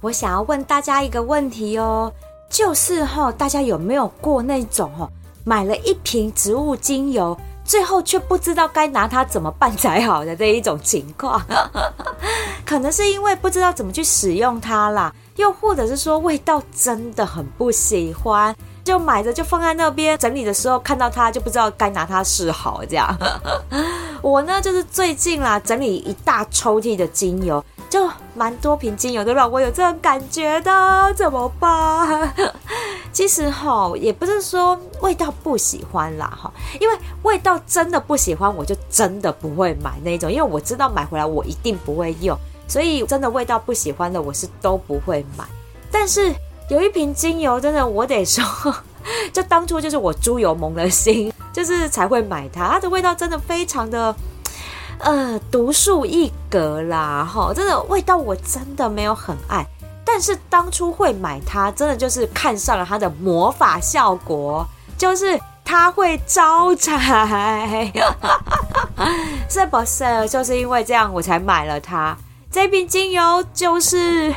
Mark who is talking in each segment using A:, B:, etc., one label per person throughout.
A: 我想要问大家一个问题哦，就是哈，大家有没有过那种哈，买了一瓶植物精油，最后却不知道该拿它怎么办才好的这一种情况？可能是因为不知道怎么去使用它啦，又或者是说味道真的很不喜欢，就买着就放在那边，整理的时候看到它就不知道该拿它是好这样。我呢，就是最近啦，整理一大抽屉的精油。就蛮多瓶精油都让我有这种感觉的，怎么办？其实哈，也不是说味道不喜欢啦哈，因为味道真的不喜欢，我就真的不会买那种，因为我知道买回来我一定不会用，所以真的味道不喜欢的我是都不会买。但是有一瓶精油，真的我得说，就当初就是我猪油蒙了心，就是才会买它，它的味道真的非常的。呃，独树一格啦，哈，真的味道我真的没有很爱，但是当初会买它，真的就是看上了它的魔法效果，就是它会招财，是不是？就是因为这样我才买了它。这瓶精油就是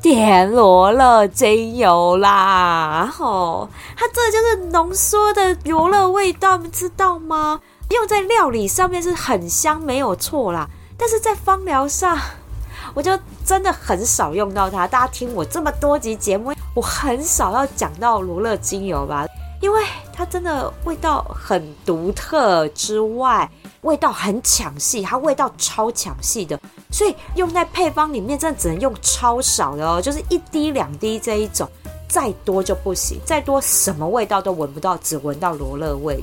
A: 天罗勒精油啦，吼，它这就是浓缩的罗勒味道，你知道吗？用在料理上面是很香，没有错啦。但是在芳疗上，我就真的很少用到它。大家听我这么多集节目，我很少要讲到罗勒精油吧，因为它真的味道很独特之外，味道很抢戏，它味道超抢戏的，所以用在配方里面真的只能用超少的哦，就是一滴两滴这一种，再多就不行，再多什么味道都闻不到，只闻到罗勒味。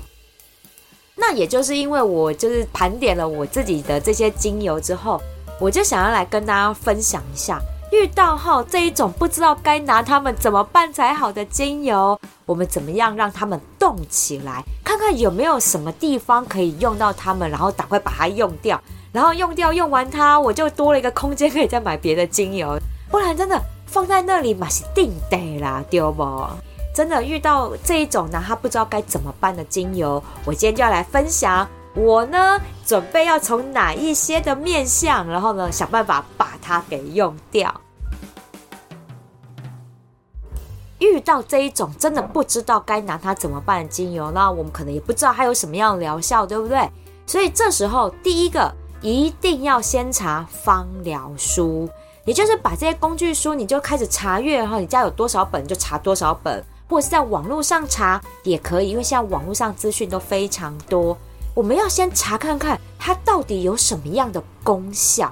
A: 那也就是因为我就是盘点了我自己的这些精油之后，我就想要来跟大家分享一下，遇到哈这一种不知道该拿它们怎么办才好的精油，我们怎么样让它们动起来，看看有没有什么地方可以用到它们，然后赶快把它用掉，然后用掉用完它，我就多了一个空间可以再买别的精油，不然真的放在那里嘛是定得啦，对不？真的遇到这一种呢，他不知道该怎么办的精油，我今天就要来分享。我呢，准备要从哪一些的面向，然后呢，想办法把它给用掉。遇到这一种真的不知道该拿它怎么办的精油，那我们可能也不知道它有什么样的疗效，对不对？所以这时候，第一个一定要先查方疗书，也就是把这些工具书，你就开始查阅，然后你家有多少本就查多少本。或者是在网络上查也可以，因为现在网络上资讯都非常多。我们要先查看看它到底有什么样的功效。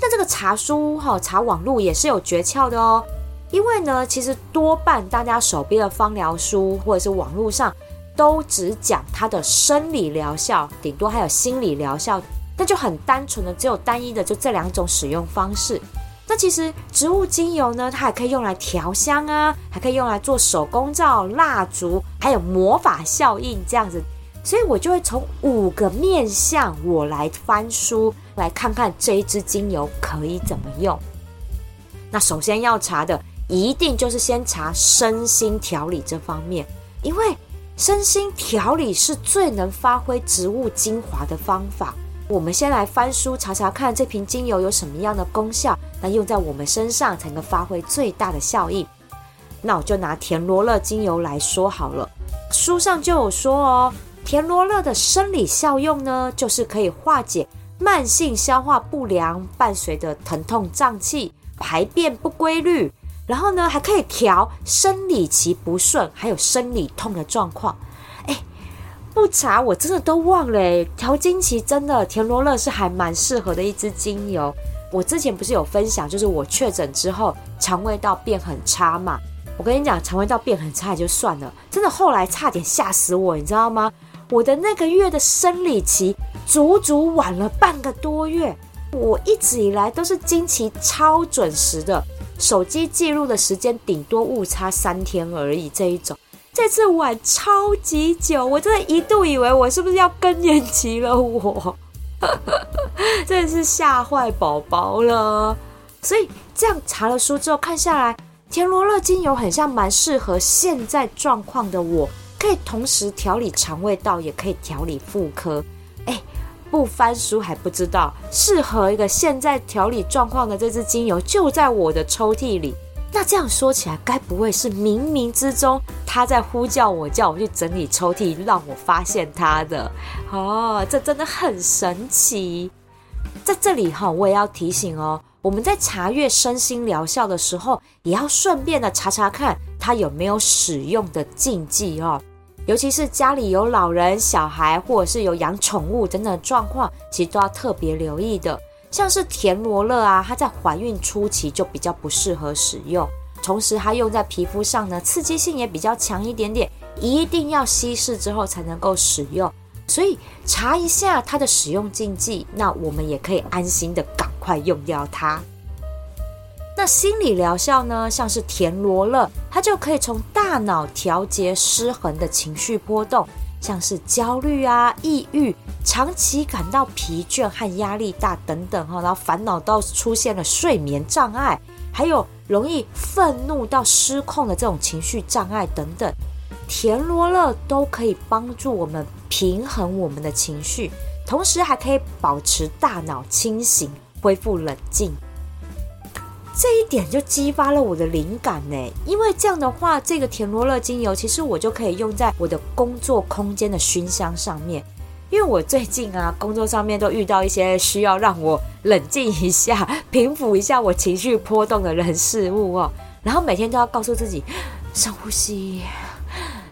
A: 那这个查书哈，查网络也是有诀窍的哦。因为呢，其实多半大家手边的方疗书或者是网络上都只讲它的生理疗效，顶多还有心理疗效，那就很单纯的，只有单一的就这两种使用方式。那其实植物精油呢，它还可以用来调香啊，还可以用来做手工皂、蜡烛，还有魔法效应这样子。所以我就会从五个面向，我来翻书，来看看这一支精油可以怎么用。那首先要查的，一定就是先查身心调理这方面，因为身心调理是最能发挥植物精华的方法。我们先来翻书查查看这瓶精油有什么样的功效，那用在我们身上才能发挥最大的效益。那我就拿甜罗勒精油来说好了，书上就有说哦，甜罗勒的生理效用呢，就是可以化解慢性消化不良伴随的疼痛胀气、排便不规律，然后呢还可以调生理期不顺还有生理痛的状况。不查我真的都忘了，调经期真的田螺乐是还蛮适合的一支精油。我之前不是有分享，就是我确诊之后肠胃道变很差嘛。我跟你讲，肠胃道变很差也就算了，真的后来差点吓死我，你知道吗？我的那个月的生理期足足晚了半个多月，我一直以来都是经期超准时的，手机记录的时间顶多误差三天而已这一种。这次晚超级久，我真的一度以为我是不是要更年期了我，真的是吓坏宝宝了。所以这样查了书之后看下来，甜罗勒精油很像蛮适合现在状况的我，可以同时调理肠胃道，也可以调理妇科。哎，不翻书还不知道，适合一个现在调理状况的这支精油就在我的抽屉里。那这样说起来，该不会是冥冥之中他在呼叫我，叫我去整理抽屉，让我发现他的？哦，这真的很神奇。在这里哈，我也要提醒哦。我们在查阅身心疗效的时候，也要顺便的查查看它有没有使用的禁忌哦。尤其是家里有老人、小孩，或者是有养宠物等等状况，其实都要特别留意的。像是田螺乐啊，它在怀孕初期就比较不适合使用，同时它用在皮肤上呢，刺激性也比较强一点点，一定要稀释之后才能够使用。所以查一下它的使用禁忌，那我们也可以安心的赶快用掉它。那心理疗效呢，像是田螺乐，它就可以从大脑调节失衡的情绪波动，像是焦虑啊、抑郁、长期感到疲倦和压力大等等哈，然后烦恼到出现了睡眠障碍，还有容易愤怒到失控的这种情绪障碍等等。田螺乐都可以帮助我们平衡我们的情绪，同时还可以保持大脑清醒，恢复冷静。这一点就激发了我的灵感呢，因为这样的话，这个田螺乐精油其实我就可以用在我的工作空间的熏香上面。因为我最近啊，工作上面都遇到一些需要让我冷静一下、平复一下我情绪波动的人事物哦，然后每天都要告诉自己深呼吸。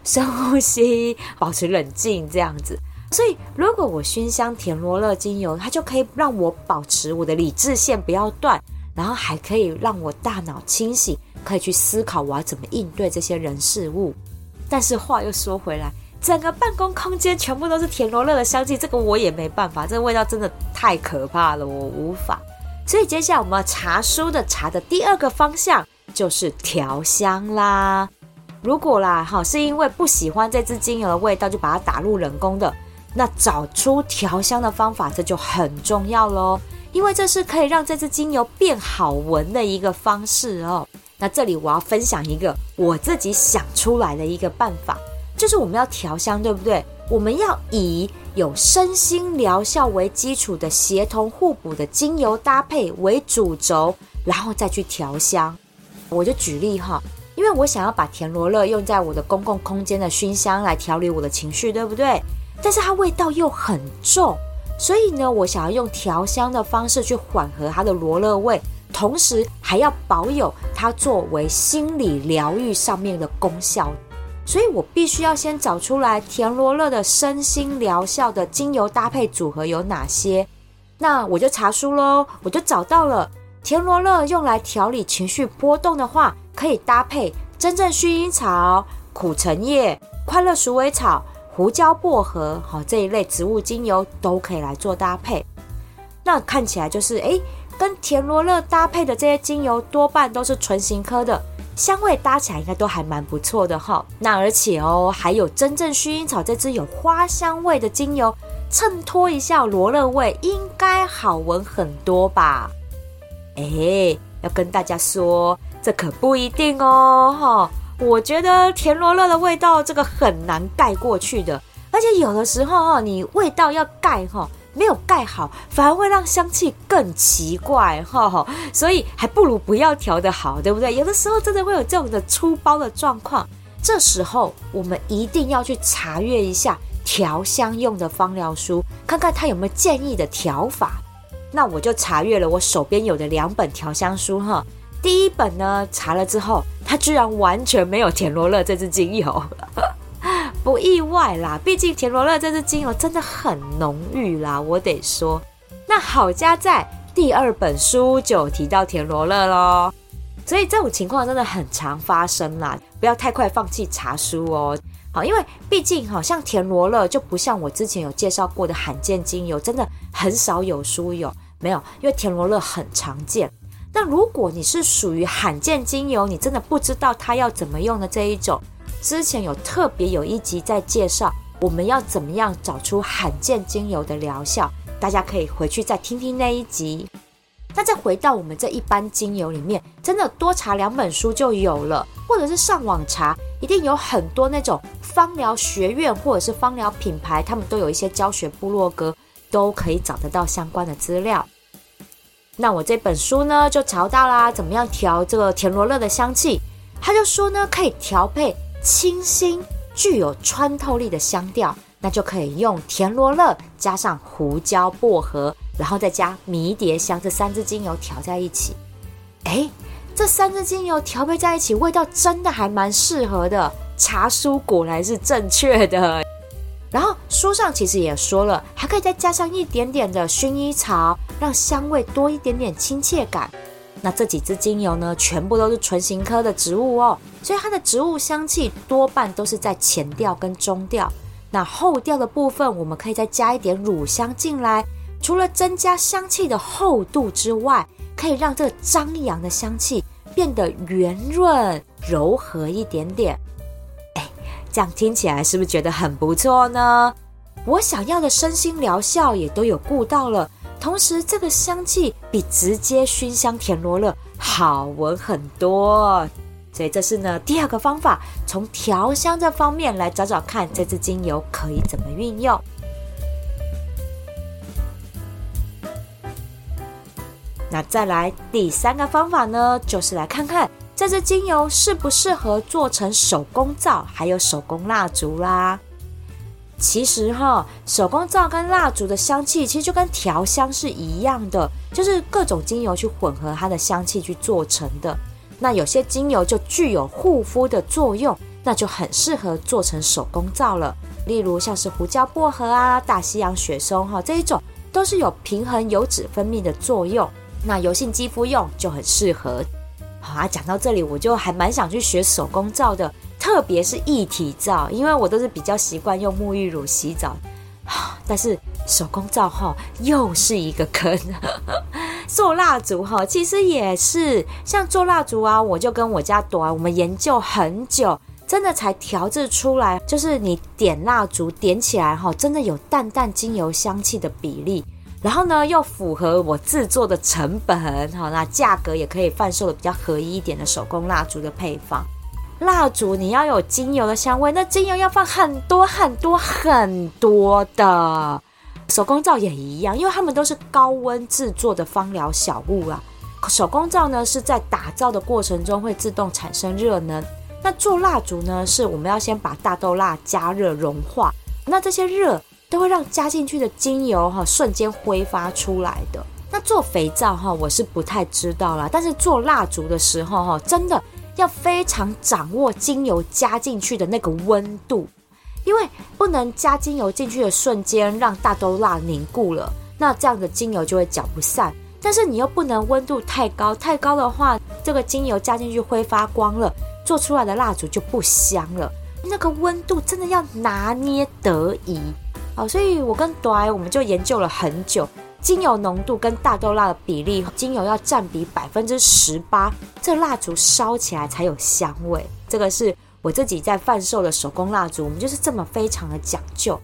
A: 深呼吸，保持冷静，这样子。所以，如果我熏香甜罗勒精油，它就可以让我保持我的理智线不要断，然后还可以让我大脑清醒，可以去思考我要怎么应对这些人事物。但是话又说回来，整个办公空间全部都是甜罗勒的香气，这个我也没办法，这个味道真的太可怕了，我无法。所以，接下来我们要查书的查的第二个方向就是调香啦。如果啦，哈，是因为不喜欢这支精油的味道，就把它打入冷宫的，那找出调香的方法，这就很重要喽。因为这是可以让这支精油变好闻的一个方式哦。那这里我要分享一个我自己想出来的一个办法，就是我们要调香，对不对？我们要以有身心疗效为基础的协同互补的精油搭配为主轴，然后再去调香。我就举例哈。因为我想要把甜罗勒用在我的公共空间的熏香来调理我的情绪，对不对？但是它味道又很重，所以呢，我想要用调香的方式去缓和它的罗勒味，同时还要保有它作为心理疗愈上面的功效。所以我必须要先找出来田螺乐的身心疗效的精油搭配组合有哪些。那我就查书喽，我就找到了田螺乐用来调理情绪波动的话。可以搭配真正薰衣草、苦橙叶、快乐鼠尾草、胡椒薄荷，好，这一类植物精油都可以来做搭配。那看起来就是，诶，跟田螺乐搭配的这些精油多半都是唇形科的，香味搭起来应该都还蛮不错的哈。那而且哦，还有真正薰衣草这支有花香味的精油，衬托一下罗勒味，应该好闻很多吧？诶，要跟大家说。这可不一定哦，哈！我觉得甜罗勒的味道这个很难盖过去的，而且有的时候哈，你味道要盖哈，没有盖好，反而会让香气更奇怪哈，所以还不如不要调得好，对不对？有的时候真的会有这种的粗包的状况，这时候我们一定要去查阅一下调香用的芳疗书，看看它有没有建议的调法。那我就查阅了我手边有的两本调香书哈。第一本呢，查了之后，它居然完全没有甜罗勒这支精油，不意外啦，毕竟甜罗勒这支精油真的很浓郁啦，我得说。那好家在第二本书就提到甜罗勒喽，所以这种情况真的很常发生啦，不要太快放弃查书哦。好，因为毕竟好像甜罗勒就不像我之前有介绍过的罕见精油，真的很少有书有。没有，因为甜罗勒很常见。那如果你是属于罕见精油，你真的不知道它要怎么用的这一种，之前有特别有一集在介绍我们要怎么样找出罕见精油的疗效，大家可以回去再听听那一集。那再回到我们这一般精油里面，真的多查两本书就有了，或者是上网查，一定有很多那种芳疗学院或者是芳疗品牌，他们都有一些教学部落格，都可以找得到相关的资料。那我这本书呢，就查到啦，怎么样调这个田螺乐的香气？他就说呢，可以调配清新、具有穿透力的香调，那就可以用甜罗勒加上胡椒、薄荷，然后再加迷迭香这三支精油调在一起。诶，这三支精油调配在一起，味道真的还蛮适合的。茶书果然是正确的。然后书上其实也说了，还可以再加上一点点的薰衣草，让香味多一点点亲切感。那这几支精油呢，全部都是唇形科的植物哦，所以它的植物香气多半都是在前调跟中调。那后调的部分，我们可以再加一点乳香进来，除了增加香气的厚度之外，可以让这个张扬的香气变得圆润柔和一点点。这样听起来是不是觉得很不错呢？我想要的身心疗效也都有顾到了，同时这个香气比直接熏香甜罗勒好闻很多，所以这是呢第二个方法，从调香这方面来找找看这支精油可以怎么运用。那再来第三个方法呢，就是来看看。这支精油适不适合做成手工皂，还有手工蜡烛啦？其实哈，手工皂跟蜡烛的香气其实就跟调香是一样的，就是各种精油去混合它的香气去做成的。那有些精油就具有护肤的作用，那就很适合做成手工皂了。例如像是胡椒薄荷啊、大西洋雪松哈这一种，都是有平衡油脂分泌的作用。那油性肌肤用就很适合。好啊，讲到这里，我就还蛮想去学手工皂的，特别是液体皂，因为我都是比较习惯用沐浴乳洗澡。但是手工皂哈又是一个坑，做蜡烛哈其实也是，像做蜡烛啊，我就跟我家朵儿我们研究很久，真的才调制出来，就是你点蜡烛点起来哈，真的有淡淡精油香气的比例。然后呢，又符合我制作的成本，好，那价格也可以贩售的比较合一一点的手工蜡烛的配方。蜡烛你要有精油的香味，那精油要放很多很多很多的。手工皂也一样，因为它们都是高温制作的芳疗小物啊。手工皂呢是在打造的过程中会自动产生热能，那做蜡烛呢是我们要先把大豆蜡加热融化，那这些热。都会让加进去的精油哈瞬间挥发出来的。那做肥皂哈，我是不太知道啦，但是做蜡烛的时候哈，真的要非常掌握精油加进去的那个温度，因为不能加精油进去的瞬间让大豆蜡凝固了，那这样的精油就会搅不散。但是你又不能温度太高，太高的话，这个精油加进去挥发光了，做出来的蜡烛就不香了。那个温度真的要拿捏得宜。好，所以我跟朵儿我们就研究了很久，精油浓度跟大豆蜡的比例，精油要占比百分之十八，这蜡烛烧起来才有香味。这个是我自己在贩售的手工蜡烛，我们就是这么非常的讲究。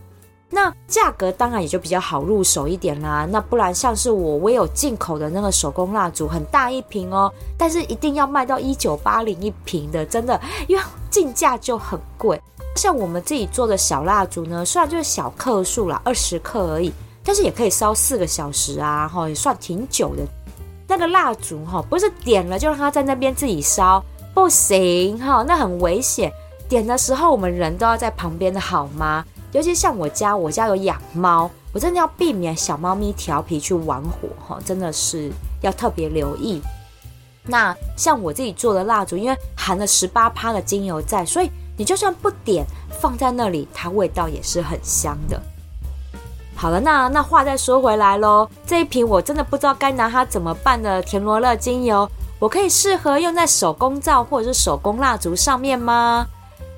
A: 那价格当然也就比较好入手一点啦。那不然像是我，我有进口的那个手工蜡烛，很大一瓶哦，但是一定要卖到一九八零一瓶的，真的，因为进价就很贵。像我们自己做的小蜡烛呢，虽然就是小克数啦，二十克而已，但是也可以烧四个小时啊，哈，也算挺久的。那个蜡烛哈，不是点了就让它在那边自己烧，不行哈，那很危险。点的时候我们人都要在旁边的好吗？尤其像我家，我家有养猫，我真的要避免小猫咪调皮去玩火哈，真的是要特别留意。那像我自己做的蜡烛，因为含了十八趴的精油在，所以。你就算不点，放在那里，它味道也是很香的。好了，那那话再说回来喽，这一瓶我真的不知道该拿它怎么办的田螺乐精油，我可以适合用在手工皂或者是手工蜡烛上面吗？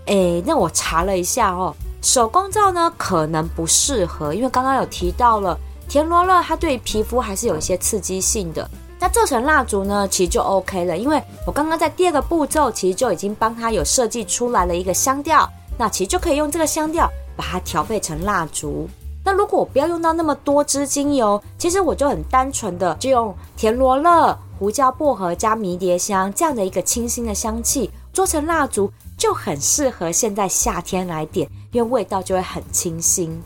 A: 诶，那我查了一下哦，手工皂呢可能不适合，因为刚刚有提到了田螺乐它对皮肤还是有一些刺激性的。那做成蜡烛呢，其实就 OK 了，因为我刚刚在第二个步骤，其实就已经帮它有设计出来了一个香调，那其实就可以用这个香调把它调配成蜡烛。那如果我不要用到那么多支精油，其实我就很单纯的就用甜罗勒、胡椒、薄荷加迷迭香这样的一个清新的香气做成蜡烛，就很适合现在夏天来点，因为味道就会很清新。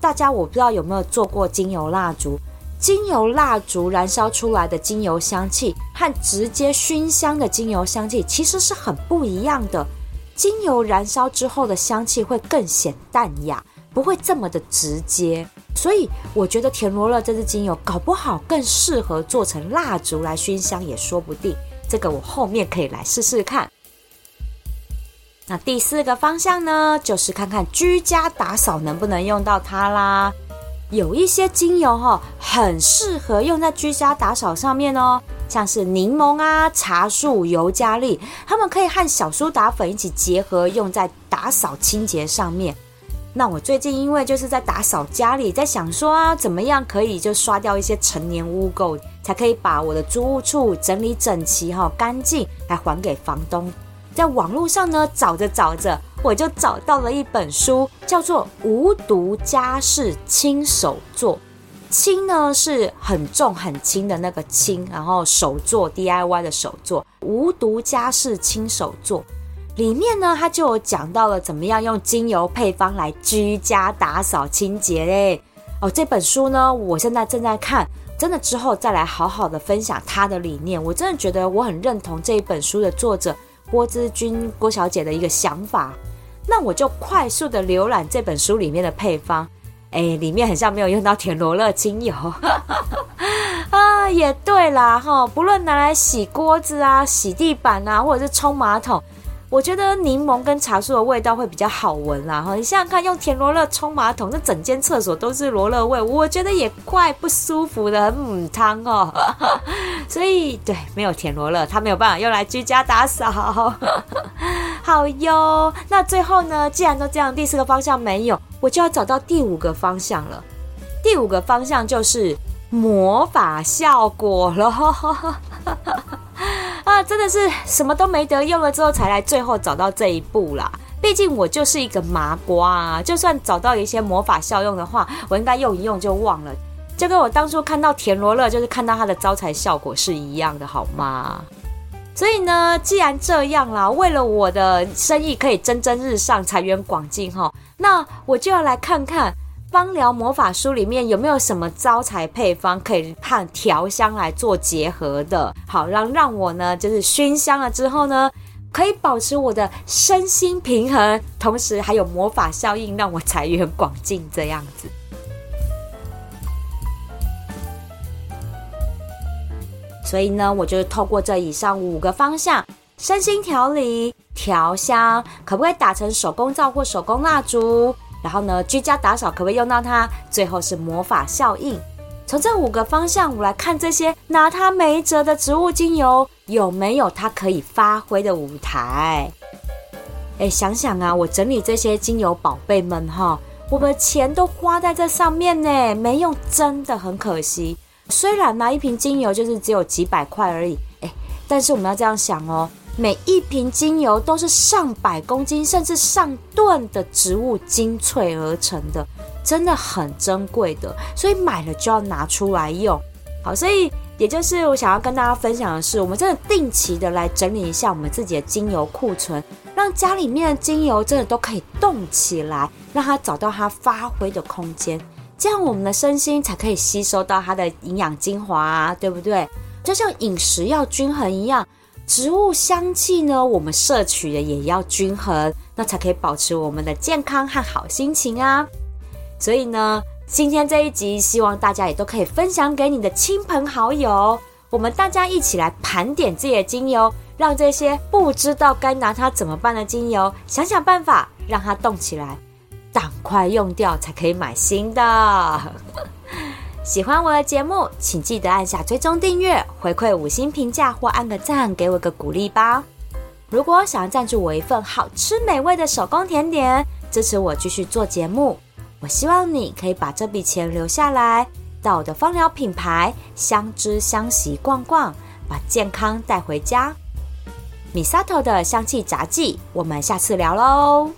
A: 大家我不知道有没有做过精油蜡烛，精油蜡烛燃烧出来的精油香气和直接熏香的精油香气其实是很不一样的。精油燃烧之后的香气会更显淡雅。不会这么的直接，所以我觉得甜罗勒这支精油搞不好更适合做成蜡烛来熏香也说不定。这个我后面可以来试试看。那第四个方向呢，就是看看居家打扫能不能用到它啦。有一些精油哈、哦，很适合用在居家打扫上面哦，像是柠檬啊、茶树、尤加利，它们可以和小苏打粉一起结合，用在打扫清洁上面。那我最近因为就是在打扫家里，在想说啊，怎么样可以就刷掉一些陈年污垢，才可以把我的租屋处整理整齐哈、干净，来还给房东。在网络上呢，找着找着，我就找到了一本书，叫做《无毒家事亲手做》。轻呢是很重很轻的那个轻，然后手作 DIY 的手作，无毒家事亲手做。里面呢，它就有讲到了怎么样用精油配方来居家打扫清洁嘞。哦，这本书呢，我现在正在看，真的之后再来好好的分享它的理念。我真的觉得我很认同这一本书的作者郭之君郭小姐的一个想法。那我就快速的浏览这本书里面的配方，哎，里面很像没有用到甜罗勒精油 啊，也对啦哈，不论拿来洗锅子啊、洗地板啊，或者是冲马桶。我觉得柠檬跟茶树的味道会比较好闻啦，哈！你想想看，用甜罗勒冲马桶，那整间厕所都是罗勒味，我觉得也怪不舒服的，很母汤哦。所以，对，没有甜罗勒，它没有办法用来居家打扫。好哟，那最后呢，既然都这样，第四个方向没有，我就要找到第五个方向了。第五个方向就是魔法效果了。啊，真的是什么都没得用了之后，才来最后找到这一步啦。毕竟我就是一个麻瓜啊，就算找到一些魔法效用的话，我应该用一用就忘了，就跟我当初看到甜罗勒，就是看到它的招财效果是一样的，好吗？所以呢，既然这样啦，为了我的生意可以蒸蒸日上、财源广进哈，那我就要来看看。芳疗魔法书里面有没有什么招财配方可以和调香来做结合的？好，让让我呢，就是熏香了之后呢，可以保持我的身心平衡，同时还有魔法效应，让我财源广进这样子。所以呢，我就透过这以上五个方向：身心调理、调香，可不可以打成手工皂或手工蜡烛？然后呢，居家打扫可不可以用到它？最后是魔法效应。从这五个方向，我来看这些拿它没辙的植物精油有没有它可以发挥的舞台。哎，想想啊，我整理这些精油宝贝们哈，我们钱都花在这上面呢，没用，真的很可惜。虽然拿一瓶精油就是只有几百块而已，哎，但是我们要这样想哦。每一瓶精油都是上百公斤甚至上吨的植物精粹而成的，真的很珍贵的，所以买了就要拿出来用。好，所以也就是我想要跟大家分享的是，我们真的定期的来整理一下我们自己的精油库存，让家里面的精油真的都可以动起来，让它找到它发挥的空间，这样我们的身心才可以吸收到它的营养精华，对不对？就像饮食要均衡一样。植物香气呢，我们摄取的也要均衡，那才可以保持我们的健康和好心情啊。所以呢，今天这一集，希望大家也都可以分享给你的亲朋好友，我们大家一起来盘点这些精油，让这些不知道该拿它怎么办的精油，想想办法让它动起来，赶快用掉才可以买新的。喜欢我的节目，请记得按下追踪订阅，回馈五星评价或按个赞，给我个鼓励吧。如果想要赞助我一份好吃美味的手工甜点，支持我继续做节目，我希望你可以把这笔钱留下来，到我的芳疗品牌香知香息逛逛，把健康带回家。Misato 的香气杂技，我们下次聊喽。